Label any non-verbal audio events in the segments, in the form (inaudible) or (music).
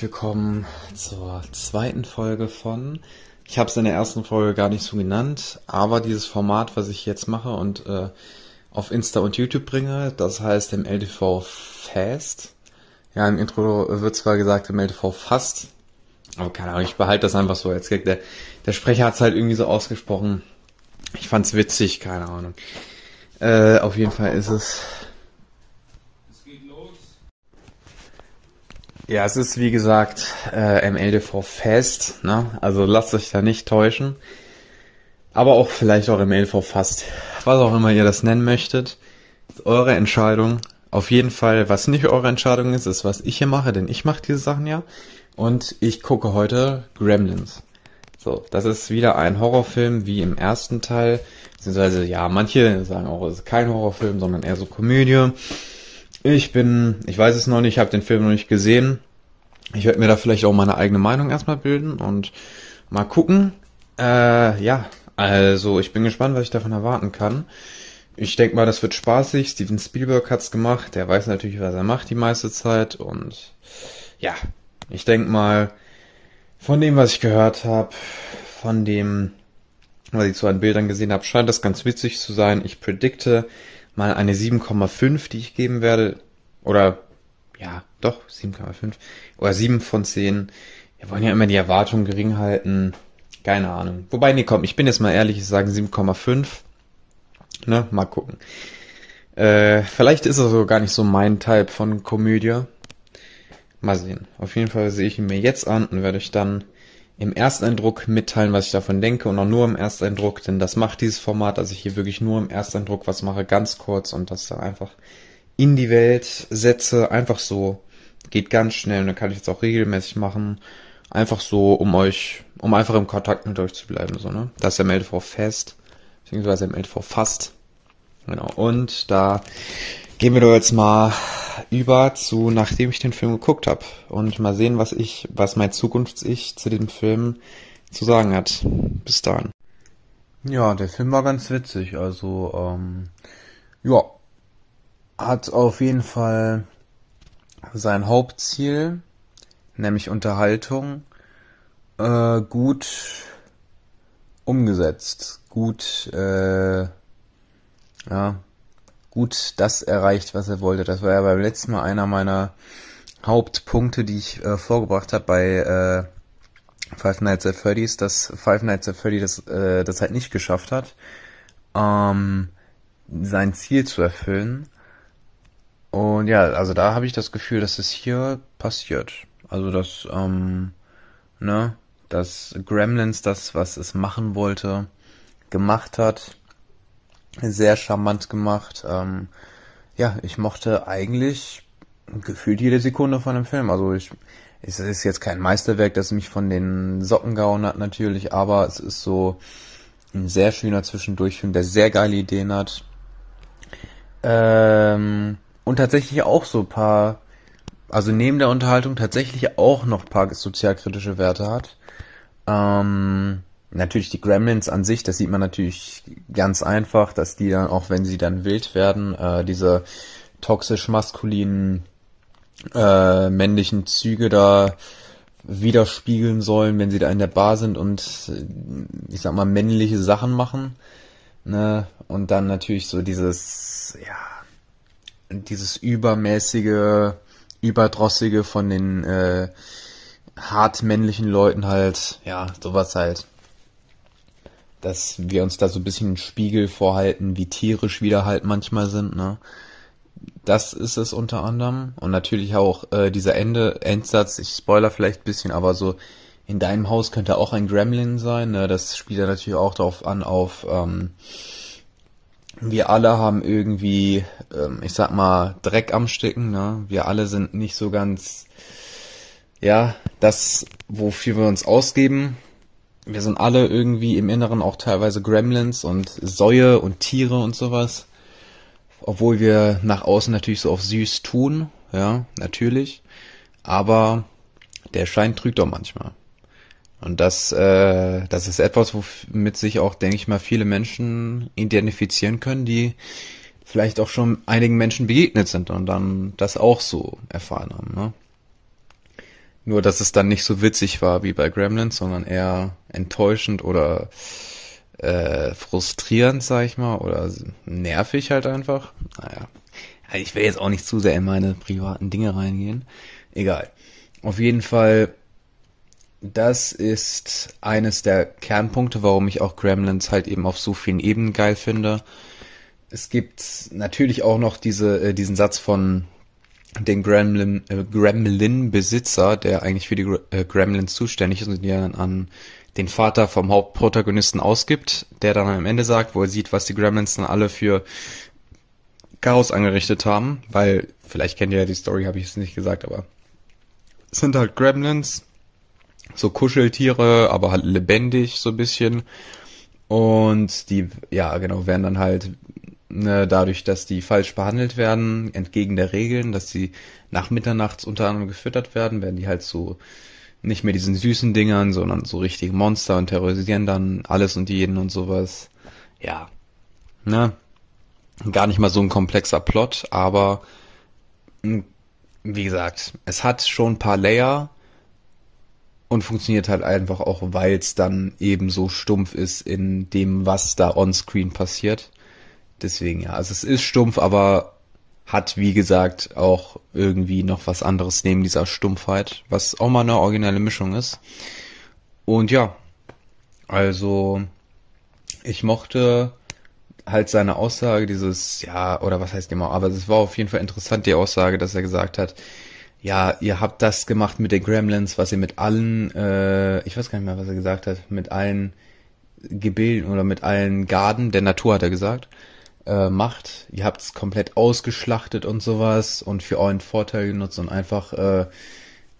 Willkommen zur zweiten Folge von. Ich habe es in der ersten Folge gar nicht so genannt, aber dieses Format, was ich jetzt mache und äh, auf Insta und YouTube bringe, das heißt im LTV Fast. Ja, im Intro wird zwar gesagt im LTV Fast, aber keine Ahnung, ich behalte das einfach so als Gag. Der, der Sprecher hat es halt irgendwie so ausgesprochen. Ich fand's witzig, keine Ahnung. Äh, auf jeden Fall ist es Ja, es ist wie gesagt äh, MLDV Fest, ne? Also lasst euch da nicht täuschen. Aber auch vielleicht auch MLDV Fast. Was auch immer ihr das nennen möchtet. Eure Entscheidung. Auf jeden Fall, was nicht eure Entscheidung ist, ist, was ich hier mache, denn ich mache diese Sachen ja. Und ich gucke heute Gremlins. So, das ist wieder ein Horrorfilm wie im ersten Teil. Beziehungsweise, ja, manche sagen auch, es ist kein Horrorfilm, sondern eher so Komödie. Ich bin, ich weiß es noch nicht, ich habe den Film noch nicht gesehen. Ich werde mir da vielleicht auch meine eigene Meinung erstmal bilden und mal gucken. Äh, ja, also ich bin gespannt, was ich davon erwarten kann. Ich denke mal, das wird spaßig. Steven Spielberg hat's gemacht. Der weiß natürlich, was er macht die meiste Zeit. Und ja, ich denke mal, von dem, was ich gehört habe, von dem, was ich so an Bildern gesehen habe, scheint das ganz witzig zu sein. Ich predikte, mal eine 7,5, die ich geben werde. Oder, ja, doch, 7,5. Oder 7 von 10. Wir wollen ja immer die Erwartungen gering halten. Keine Ahnung. Wobei, nee, komm, ich bin jetzt mal ehrlich, ich sage 7,5. Ne, mal gucken. Äh, vielleicht ist es so gar nicht so mein Type von Komödie. Mal sehen. Auf jeden Fall sehe ich ihn mir jetzt an und werde ich dann im Ersteindruck mitteilen, was ich davon denke und auch nur im Ersteindruck, denn das macht dieses Format, dass ich hier wirklich nur im Ersteindruck was mache, ganz kurz und das da einfach in die Welt setze, einfach so, geht ganz schnell und dann kann ich jetzt auch regelmäßig machen, einfach so, um euch, um einfach im Kontakt mit euch zu bleiben, so, ne? Das ist der MLTV Fest, beziehungsweise der MLTV Fast, genau, und da gehen wir doch jetzt mal über zu, nachdem ich den Film geguckt habe und mal sehen, was ich, was mein Zukunfts-Ich zu dem Film zu sagen hat. Bis dahin. Ja, der Film war ganz witzig. Also, ähm, ja, hat auf jeden Fall sein Hauptziel, nämlich Unterhaltung, äh, gut umgesetzt, gut, äh, ja, gut das erreicht, was er wollte. Das war ja beim letzten Mal einer meiner Hauptpunkte, die ich äh, vorgebracht habe bei äh, Five Nights at Freddy's, dass Five Nights at Freddy das, äh, das halt nicht geschafft hat, ähm, sein Ziel zu erfüllen. Und ja, also da habe ich das Gefühl, dass es hier passiert. Also dass, ähm, ne, dass Gremlins das, was es machen wollte, gemacht hat sehr charmant gemacht. Ähm, ja, ich mochte eigentlich gefühlt jede Sekunde von dem Film. Also ich, es ist jetzt kein Meisterwerk, das mich von den Socken gehauen hat natürlich, aber es ist so ein sehr schöner Zwischendurchfilm, der sehr geile Ideen hat. Ähm, und tatsächlich auch so paar, also neben der Unterhaltung tatsächlich auch noch paar sozialkritische Werte hat. Ähm, Natürlich die Gremlins an sich, das sieht man natürlich ganz einfach, dass die dann, auch wenn sie dann wild werden, äh, diese toxisch maskulinen äh, männlichen Züge da widerspiegeln sollen, wenn sie da in der Bar sind und äh, ich sag mal männliche Sachen machen. Ne? Und dann natürlich so dieses, ja, dieses übermäßige, überdrossige von den äh, hart männlichen Leuten halt, ja, sowas halt dass wir uns da so ein bisschen einen Spiegel vorhalten, wie tierisch wir halt manchmal sind, ne? Das ist es unter anderem. Und natürlich auch äh, dieser Ende, Endsatz, ich spoiler vielleicht ein bisschen, aber so in deinem Haus könnte auch ein Gremlin sein, ne? Das spielt ja natürlich auch darauf an, auf ähm, wir alle haben irgendwie, ähm, ich sag mal, Dreck am Stecken, ne? Wir alle sind nicht so ganz, ja, das, wofür wir uns ausgeben, wir sind alle irgendwie im Inneren auch teilweise Gremlins und Säue und Tiere und sowas. Obwohl wir nach außen natürlich so auf süß tun, ja, natürlich. Aber der Schein trügt doch manchmal. Und das, äh, das ist etwas, womit sich auch, denke ich mal, viele Menschen identifizieren können, die vielleicht auch schon einigen Menschen begegnet sind und dann das auch so erfahren haben. Ne? Nur, dass es dann nicht so witzig war wie bei Gremlins, sondern eher enttäuschend oder äh, frustrierend, sag ich mal, oder nervig halt einfach. Naja. Ich will jetzt auch nicht zu sehr in meine privaten Dinge reingehen. Egal. Auf jeden Fall, das ist eines der Kernpunkte, warum ich auch Gremlins halt eben auf so vielen Ebenen geil finde. Es gibt natürlich auch noch diese, äh, diesen Satz von den Gremlin, äh, Gremlin-Besitzer, der eigentlich für die äh, Gremlins zuständig ist und die dann an den Vater vom Hauptprotagonisten ausgibt, der dann am Ende sagt, wo er sieht, was die Gremlins dann alle für Chaos angerichtet haben, weil, vielleicht kennt ihr ja die Story, habe ich es nicht gesagt, aber es sind halt Gremlins, so Kuscheltiere, aber halt lebendig so ein bisschen. Und die, ja, genau, werden dann halt dadurch, dass die falsch behandelt werden, entgegen der Regeln, dass sie nach Mitternachts unter anderem gefüttert werden, werden die halt so nicht mehr diesen süßen Dingern, sondern so richtige Monster und terrorisieren dann alles und jeden und sowas. Ja. Ne? Gar nicht mal so ein komplexer Plot, aber hm, wie gesagt, es hat schon ein paar Layer und funktioniert halt einfach auch, weil es dann eben so stumpf ist in dem, was da on-screen passiert. Deswegen ja, also es ist stumpf, aber hat wie gesagt auch irgendwie noch was anderes neben dieser Stumpfheit, was auch mal eine originelle Mischung ist. Und ja, also ich mochte halt seine Aussage, dieses, ja, oder was heißt immer, aber es war auf jeden Fall interessant, die Aussage, dass er gesagt hat, ja, ihr habt das gemacht mit den Gremlins, was ihr mit allen, äh, ich weiß gar nicht mehr, was er gesagt hat, mit allen Gebilden oder mit allen Garden der Natur, hat er gesagt, äh, macht. Ihr habt es komplett ausgeschlachtet und sowas und für euren Vorteil genutzt und einfach, äh,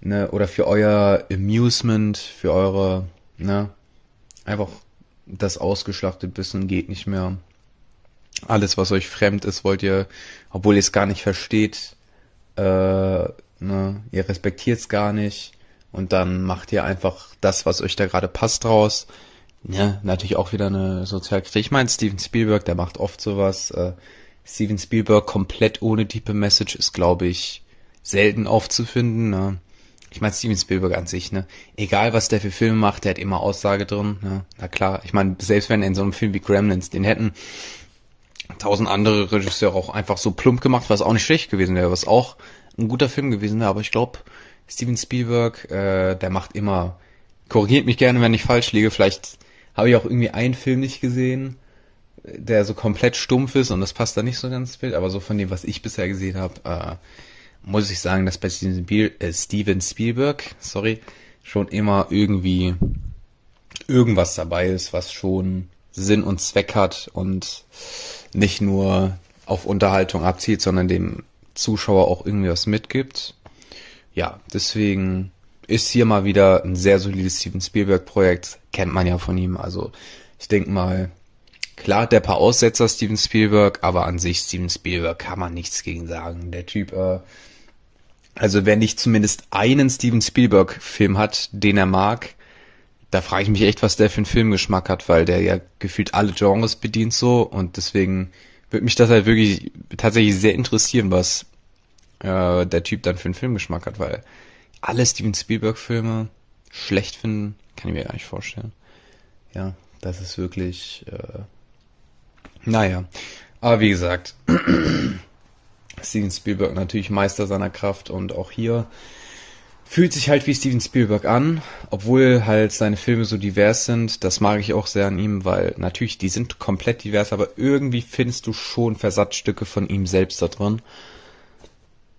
ne, oder für euer Amusement, für eure, ne, einfach das ausgeschlachtet und geht nicht mehr. Alles, was euch fremd ist, wollt ihr, obwohl ihr es gar nicht versteht, äh, ne, ihr respektiert es gar nicht und dann macht ihr einfach das, was euch da gerade passt draus. Ja, natürlich auch wieder eine Sozialkritik. Ich meine, Steven Spielberg, der macht oft sowas. Äh, Steven Spielberg komplett ohne Deepe Message ist, glaube ich, selten aufzufinden. Ne? Ich meine, Steven Spielberg an sich, ne? Egal, was der für Filme macht, der hat immer Aussage drin. Ne? Na klar, ich meine, selbst wenn in so einem Film wie Gremlins, den hätten tausend andere Regisseure auch einfach so plump gemacht, was auch nicht schlecht gewesen wäre, was auch ein guter Film gewesen wäre. Aber ich glaube, Steven Spielberg, äh, der macht immer, korrigiert mich gerne, wenn ich falsch liege, vielleicht habe ich auch irgendwie einen Film nicht gesehen, der so komplett stumpf ist und das passt da nicht so ganz ins Bild, aber so von dem, was ich bisher gesehen habe, äh, muss ich sagen, dass bei äh, Steven Spielberg, sorry, schon immer irgendwie irgendwas dabei ist, was schon Sinn und Zweck hat und nicht nur auf Unterhaltung abzielt, sondern dem Zuschauer auch irgendwie was mitgibt. Ja, deswegen ist hier mal wieder ein sehr solides Steven Spielberg-Projekt. Kennt man ja von ihm. Also ich denke mal, klar der paar Aussetzer Steven Spielberg, aber an sich Steven Spielberg kann man nichts gegen sagen. Der Typ, äh, also wenn nicht zumindest einen Steven Spielberg-Film hat, den er mag, da frage ich mich echt, was der für einen Filmgeschmack hat, weil der ja gefühlt alle Genres bedient so und deswegen würde mich das halt wirklich tatsächlich sehr interessieren, was äh, der Typ dann für einen Filmgeschmack hat, weil alle Steven Spielberg-Filme schlecht finden, kann ich mir gar nicht vorstellen. Ja, das ist wirklich, äh, naja. Aber wie gesagt, (clears throat) Steven Spielberg natürlich Meister seiner Kraft und auch hier fühlt sich halt wie Steven Spielberg an, obwohl halt seine Filme so divers sind. Das mag ich auch sehr an ihm, weil natürlich die sind komplett divers, aber irgendwie findest du schon Versatzstücke von ihm selbst da drin.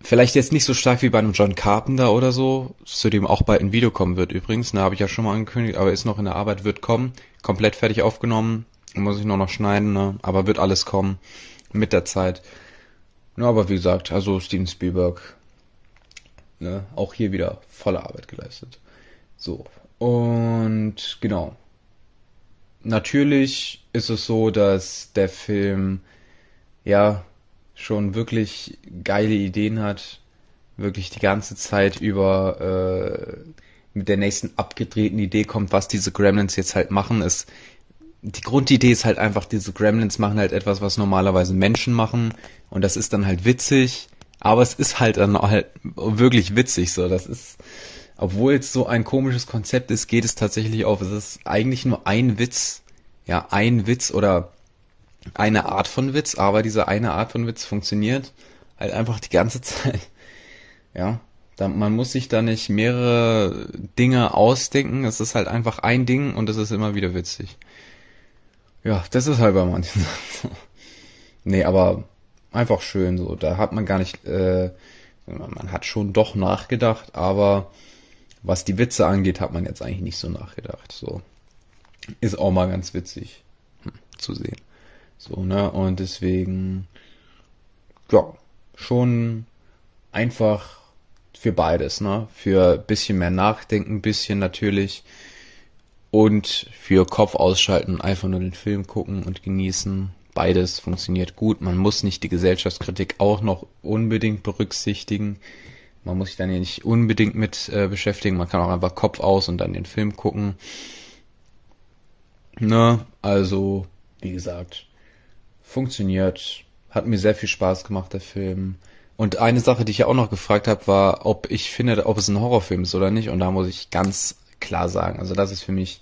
Vielleicht jetzt nicht so stark wie bei einem John Carpenter oder so, zu dem auch bald ein Video kommen wird übrigens. Ne, habe ich ja schon mal angekündigt, aber ist noch in der Arbeit, wird kommen. Komplett fertig aufgenommen. Muss ich nur noch schneiden, ne? aber wird alles kommen mit der Zeit. Ja, aber wie gesagt, also Steven Spielberg, ne, auch hier wieder volle Arbeit geleistet. So. Und genau. Natürlich ist es so, dass der Film ja schon wirklich geile Ideen hat, wirklich die ganze Zeit über äh, mit der nächsten abgedrehten Idee kommt, was diese Gremlins jetzt halt machen, ist die Grundidee ist halt einfach, diese Gremlins machen halt etwas, was normalerweise Menschen machen und das ist dann halt witzig, aber es ist halt dann halt wirklich witzig so, das ist obwohl es so ein komisches Konzept ist, geht es tatsächlich auf. Es ist eigentlich nur ein Witz, ja, ein Witz oder eine Art von Witz, aber diese eine Art von Witz funktioniert halt einfach die ganze (laughs) Zeit. Ja, da, man muss sich da nicht mehrere Dinge ausdenken. Es ist halt einfach ein Ding und es ist immer wieder witzig. Ja, das ist halt bei manchen (laughs) Sachen. nee, aber einfach schön so. Da hat man gar nicht, äh, man hat schon doch nachgedacht, aber was die Witze angeht, hat man jetzt eigentlich nicht so nachgedacht. So. Ist auch mal ganz witzig hm, zu sehen. So, ne? Und deswegen, ja, schon einfach für beides, ne? Für bisschen mehr Nachdenken, bisschen natürlich und für Kopf ausschalten, einfach nur den Film gucken und genießen. Beides funktioniert gut. Man muss nicht die Gesellschaftskritik auch noch unbedingt berücksichtigen. Man muss sich dann ja nicht unbedingt mit äh, beschäftigen. Man kann auch einfach Kopf aus und dann den Film gucken. Ne, also, wie gesagt, funktioniert. Hat mir sehr viel Spaß gemacht, der Film. Und eine Sache, die ich ja auch noch gefragt habe, war, ob ich finde, ob es ein Horrorfilm ist oder nicht. Und da muss ich ganz klar sagen, also das ist für mich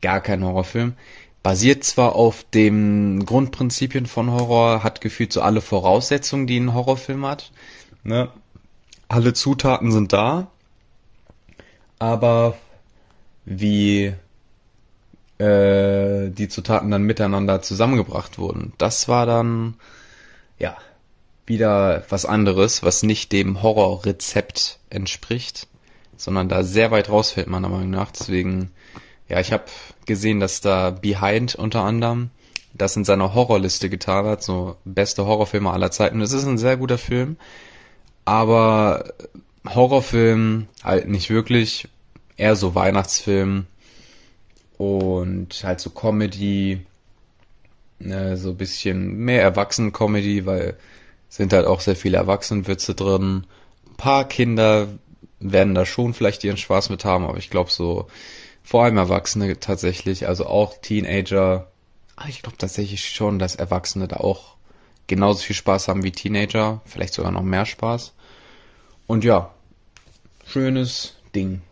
gar kein Horrorfilm. Basiert zwar auf den Grundprinzipien von Horror, hat gefühlt so alle Voraussetzungen, die ein Horrorfilm hat. Ne? Alle Zutaten sind da, aber wie äh, die Zutaten dann miteinander zusammengebracht wurden. Das war dann, ja, wieder was anderes, was nicht dem Horrorrezept entspricht, sondern da sehr weit rausfällt, meiner Meinung nach. Deswegen, ja, ich habe gesehen, dass da Behind unter anderem das in seiner Horrorliste getan hat, so beste Horrorfilme aller Zeiten. Es ist ein sehr guter Film, aber Horrorfilm halt nicht wirklich, eher so Weihnachtsfilm, und halt so Comedy, ne, so bisschen mehr Erwachsenen-Comedy, weil sind halt auch sehr viele Erwachsenenwitze drin. Ein paar Kinder werden da schon vielleicht ihren Spaß mit haben, aber ich glaube so vor allem Erwachsene tatsächlich, also auch Teenager. Ich glaube tatsächlich schon, dass Erwachsene da auch genauso viel Spaß haben wie Teenager, vielleicht sogar noch mehr Spaß. Und ja, schönes Ding,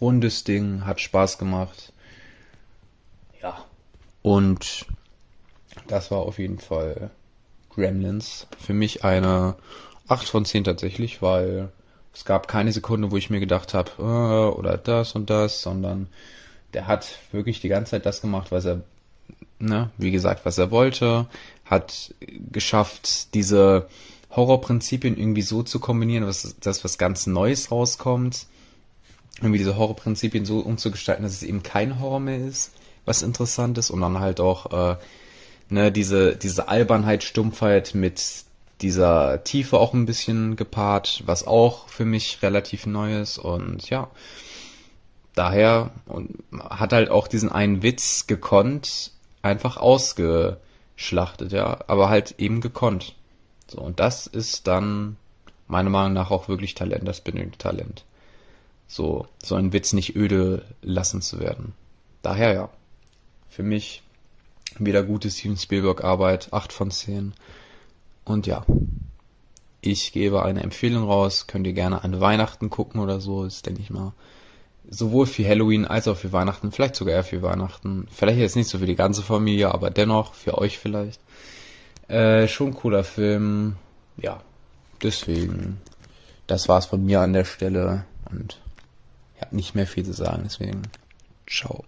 rundes Ding, hat Spaß gemacht. Und das war auf jeden Fall Gremlins. Für mich eine 8 von 10 tatsächlich, weil es gab keine Sekunde, wo ich mir gedacht habe, äh, oder das und das, sondern der hat wirklich die ganze Zeit das gemacht, was er, ne, wie gesagt, was er wollte, hat geschafft, diese Horrorprinzipien irgendwie so zu kombinieren, dass, dass was ganz Neues rauskommt, irgendwie diese Horrorprinzipien so umzugestalten, dass es eben kein Horror mehr ist was interessant ist und dann halt auch äh, ne, diese, diese Albernheit, Stumpfheit mit dieser Tiefe auch ein bisschen gepaart, was auch für mich relativ neu ist und ja, daher und hat halt auch diesen einen Witz gekonnt, einfach ausgeschlachtet, ja, aber halt eben gekonnt. So, und das ist dann meiner Meinung nach auch wirklich Talent, das benötigt Talent. So, so einen Witz nicht öde lassen zu werden. Daher ja. Für mich wieder gute Steven Spielberg Arbeit, 8 von 10. Und ja, ich gebe eine Empfehlung raus, könnt ihr gerne an Weihnachten gucken oder so, ist denke ich mal sowohl für Halloween als auch für Weihnachten, vielleicht sogar eher für Weihnachten. Vielleicht jetzt nicht so für die ganze Familie, aber dennoch für euch vielleicht. Äh, schon cooler Film. Ja, deswegen. Das war's von mir an der Stelle und ich habe nicht mehr viel zu sagen, deswegen ciao.